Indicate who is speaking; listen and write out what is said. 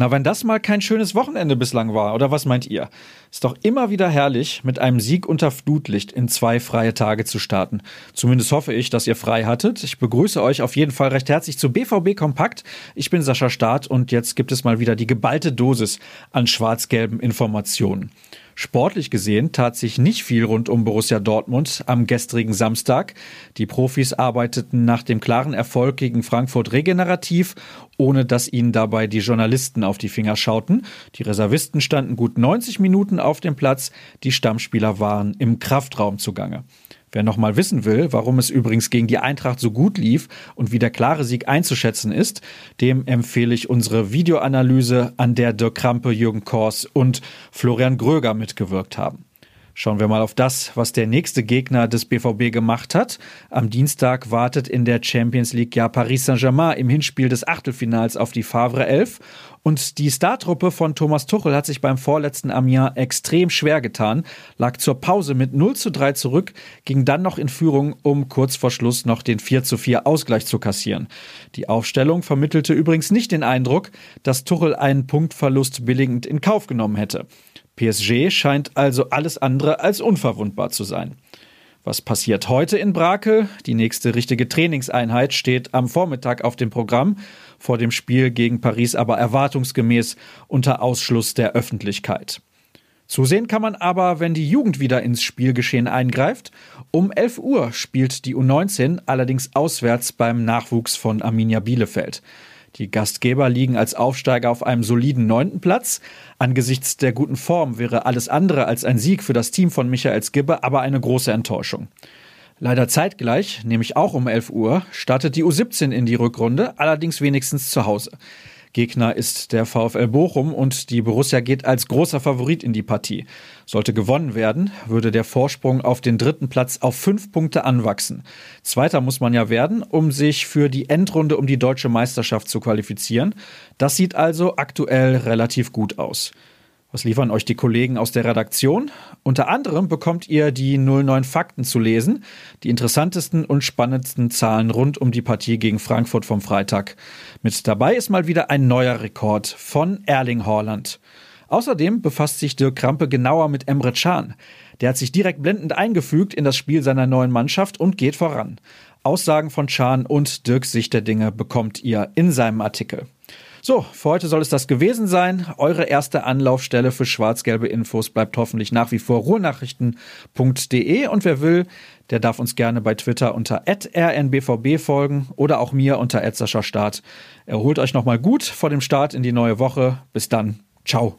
Speaker 1: Na, wenn das mal kein schönes Wochenende bislang war, oder was meint ihr? Ist doch immer wieder herrlich, mit einem Sieg unter Flutlicht in zwei freie Tage zu starten. Zumindest hoffe ich, dass ihr frei hattet. Ich begrüße euch auf jeden Fall recht herzlich zu BVB Kompakt. Ich bin Sascha Staat und jetzt gibt es mal wieder die geballte Dosis an schwarz-gelben Informationen. Sportlich gesehen tat sich nicht viel rund um Borussia Dortmund am gestrigen Samstag. Die Profis arbeiteten nach dem klaren Erfolg gegen Frankfurt regenerativ, ohne dass ihnen dabei die Journalisten auf die Finger schauten. Die Reservisten standen gut 90 Minuten auf dem Platz, die Stammspieler waren im Kraftraum zugange. Wer nochmal wissen will, warum es übrigens gegen die Eintracht so gut lief und wie der klare Sieg einzuschätzen ist, dem empfehle ich unsere Videoanalyse, an der Dirk Krampe, Jürgen Kors und Florian Gröger mitgewirkt haben. Schauen wir mal auf das, was der nächste Gegner des BVB gemacht hat. Am Dienstag wartet in der Champions League ja Paris Saint-Germain im Hinspiel des Achtelfinals auf die Favre 11. Und die Startruppe von Thomas Tuchel hat sich beim vorletzten Amiens extrem schwer getan, lag zur Pause mit 0 zu 3 zurück, ging dann noch in Führung, um kurz vor Schluss noch den 4 zu 4 Ausgleich zu kassieren. Die Aufstellung vermittelte übrigens nicht den Eindruck, dass Tuchel einen Punktverlust billigend in Kauf genommen hätte. PSG scheint also alles andere als unverwundbar zu sein. Was passiert heute in Brakel? Die nächste richtige Trainingseinheit steht am Vormittag auf dem Programm, vor dem Spiel gegen Paris aber erwartungsgemäß unter Ausschluss der Öffentlichkeit. Zusehen kann man aber, wenn die Jugend wieder ins Spielgeschehen eingreift. Um 11 Uhr spielt die U19 allerdings auswärts beim Nachwuchs von Arminia Bielefeld. Die Gastgeber liegen als Aufsteiger auf einem soliden neunten Platz. Angesichts der guten Form wäre alles andere als ein Sieg für das Team von Michael Skibbe aber eine große Enttäuschung. Leider zeitgleich, nämlich auch um 11 Uhr, startet die U17 in die Rückrunde, allerdings wenigstens zu Hause. Gegner ist der VfL Bochum und die Borussia geht als großer Favorit in die Partie. Sollte gewonnen werden, würde der Vorsprung auf den dritten Platz auf fünf Punkte anwachsen. Zweiter muss man ja werden, um sich für die Endrunde um die deutsche Meisterschaft zu qualifizieren. Das sieht also aktuell relativ gut aus. Was liefern euch die Kollegen aus der Redaktion? Unter anderem bekommt ihr die 09 Fakten zu lesen, die interessantesten und spannendsten Zahlen rund um die Partie gegen Frankfurt vom Freitag. Mit dabei ist mal wieder ein neuer Rekord von Erling Haaland. Außerdem befasst sich Dirk Krampe genauer mit Emre Can. Der hat sich direkt blendend eingefügt in das Spiel seiner neuen Mannschaft und geht voran. Aussagen von Can und Dirks Sicht der Dinge bekommt ihr in seinem Artikel. So, für heute soll es das gewesen sein. Eure erste Anlaufstelle für schwarz-gelbe Infos bleibt hoffentlich nach wie vor ruhrnachrichten.de und wer will, der darf uns gerne bei Twitter unter rnbvb folgen oder auch mir unter Start. Erholt euch nochmal gut vor dem Start in die neue Woche. Bis dann. Ciao.